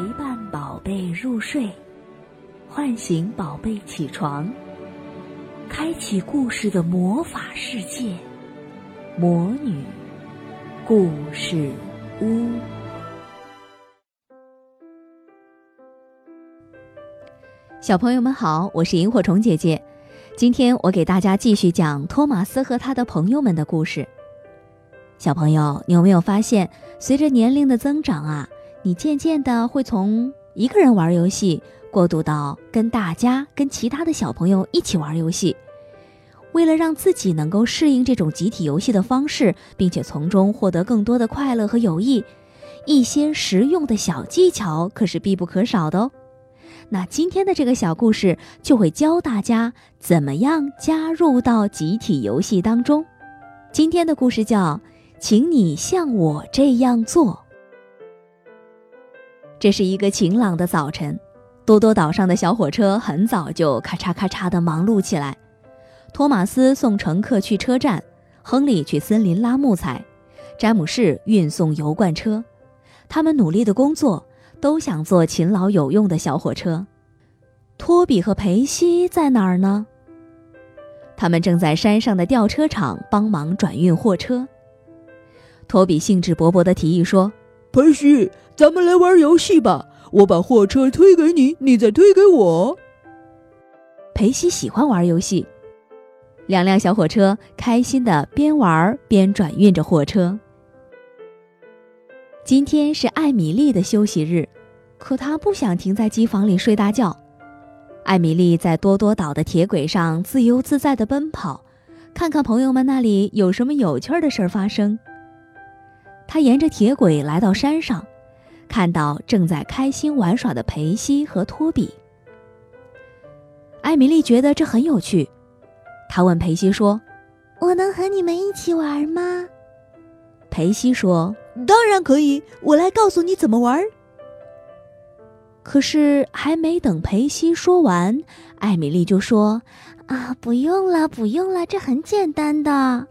陪伴宝贝入睡，唤醒宝贝起床，开启故事的魔法世界——魔女故事屋。小朋友们好，我是萤火虫姐姐。今天我给大家继续讲托马斯和他的朋友们的故事。小朋友，你有没有发现，随着年龄的增长啊，你渐渐的会从一个人玩游戏过渡到跟大家、跟其他的小朋友一起玩游戏。为了让自己能够适应这种集体游戏的方式，并且从中获得更多的快乐和友谊，一些实用的小技巧可是必不可少的哦。那今天的这个小故事就会教大家怎么样加入到集体游戏当中。今天的故事叫。请你像我这样做。这是一个晴朗的早晨，多多岛上的小火车很早就咔嚓咔嚓地忙碌起来。托马斯送乘客去车站，亨利去森林拉木材，詹姆士运送油罐车。他们努力的工作，都想做勤劳有用的小火车。托比和培西在哪儿呢？他们正在山上的吊车厂帮忙转运货车。托比兴致勃勃地提议说：“佩西，咱们来玩游戏吧！我把货车推给你，你再推给我。”佩西喜欢玩游戏，两辆小火车开心的边玩边转运着货车。今天是艾米丽的休息日，可她不想停在机房里睡大觉。艾米丽在多多岛的铁轨上自由自在的奔跑，看看朋友们那里有什么有趣的事儿发生。他沿着铁轨来到山上，看到正在开心玩耍的裴西和托比。艾米丽觉得这很有趣，她问裴西说：“我能和你们一起玩吗？”裴西说：“当然可以，我来告诉你怎么玩。”可是还没等裴西说完，艾米丽就说：“啊，不用了，不用了，这很简单的。”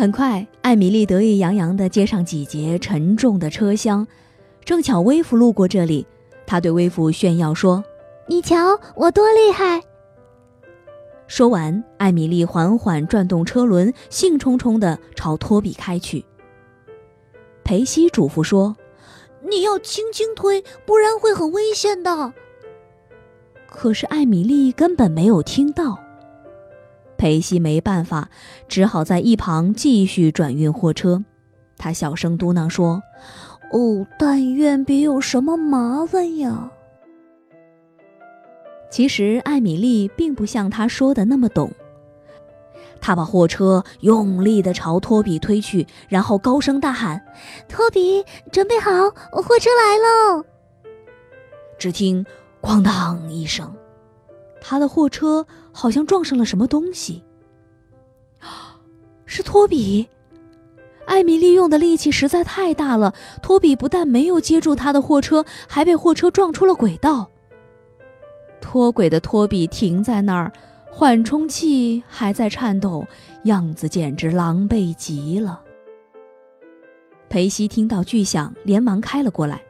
很快，艾米丽得意洋洋地接上几节沉重的车厢，正巧威夫路过这里，他对威夫炫耀说：“你瞧，我多厉害！”说完，艾米丽缓缓转动车轮，兴冲冲地朝托比开去。裴西嘱咐说：“你要轻轻推，不然会很危险的。”可是艾米丽根本没有听到。裴西没办法，只好在一旁继续转运货车。他小声嘟囔说：“哦，但愿别有什么麻烦呀。”其实艾米丽并不像他说的那么懂。他把货车用力地朝托比推去，然后高声大喊：“托比，准备好，货车来喽！”只听“咣当”一声。他的货车好像撞上了什么东西，是托比。艾米丽用的力气实在太大了，托比不但没有接住他的货车，还被货车撞出了轨道。脱轨的托比停在那儿，缓冲器还在颤抖，样子简直狼狈极了。裴西听到巨响，连忙开了过来。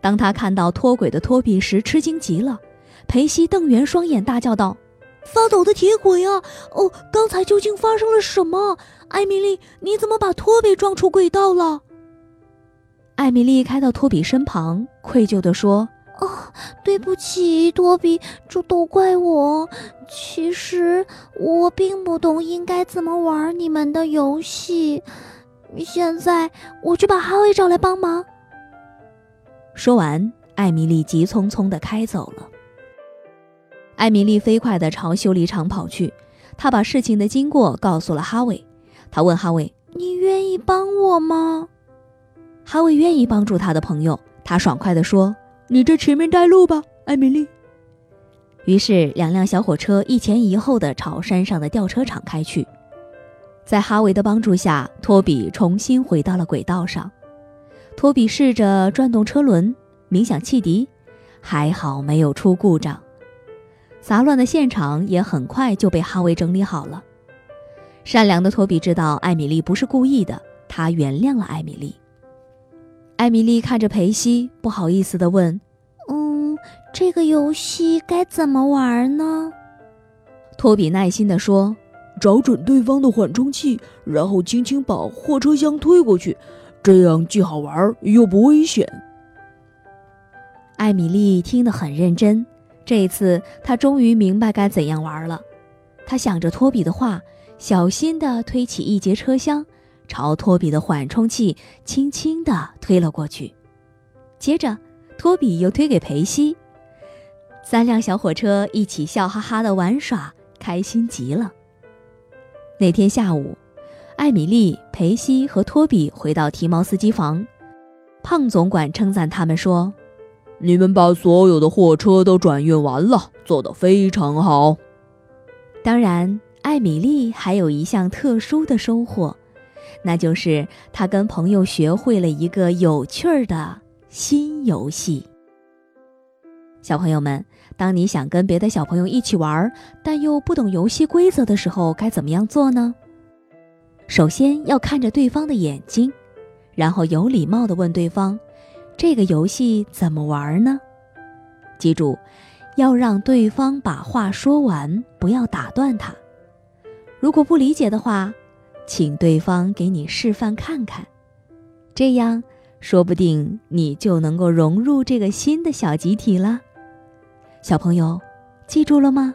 当他看到脱轨的托比时，吃惊极了。裴西瞪圆双眼，大叫道：“发抖的铁轨啊！哦，刚才究竟发生了什么？艾米丽，你怎么把托比撞出轨道了？”艾米丽开到托比身旁，愧疚地说：“哦，对不起，托比，这都怪我。其实我并不懂应该怎么玩你们的游戏。现在我去把哈维找来帮忙。”说完，艾米丽急匆匆地开走了。艾米丽飞快地朝修理厂跑去，她把事情的经过告诉了哈维。她问哈维：“你愿意帮我吗？”哈维愿意帮助他的朋友。他爽快地说：“你在前面带路吧，艾米丽。”于是，两辆小火车一前一后地朝山上的吊车厂开去。在哈维的帮助下，托比重新回到了轨道上。托比试着转动车轮，鸣响汽笛，还好没有出故障。杂乱的现场也很快就被哈维整理好了。善良的托比知道艾米丽不是故意的，他原谅了艾米丽。艾米丽看着裴西，不好意思地问：“嗯，这个游戏该怎么玩呢？”托比耐心地说：“找准对方的缓冲器，然后轻轻把货车厢推过去，这样既好玩又不危险。”艾米丽听得很认真，这一次他终于明白该怎样玩了。他想着托比的话，小心地推起一节车厢。朝托比的缓冲器轻轻地推了过去，接着托比又推给裴西，三辆小火车一起笑哈哈的玩耍，开心极了。那天下午，艾米丽、裴西和托比回到提毛斯机房，胖总管称赞他们说：“你们把所有的货车都转运完了，做得非常好。”当然，艾米丽还有一项特殊的收获。那就是她跟朋友学会了一个有趣儿的新游戏。小朋友们，当你想跟别的小朋友一起玩，但又不懂游戏规则的时候，该怎么样做呢？首先要看着对方的眼睛，然后有礼貌地问对方：“这个游戏怎么玩呢？”记住，要让对方把话说完，不要打断他。如果不理解的话，请对方给你示范看看，这样说不定你就能够融入这个新的小集体了。小朋友，记住了吗？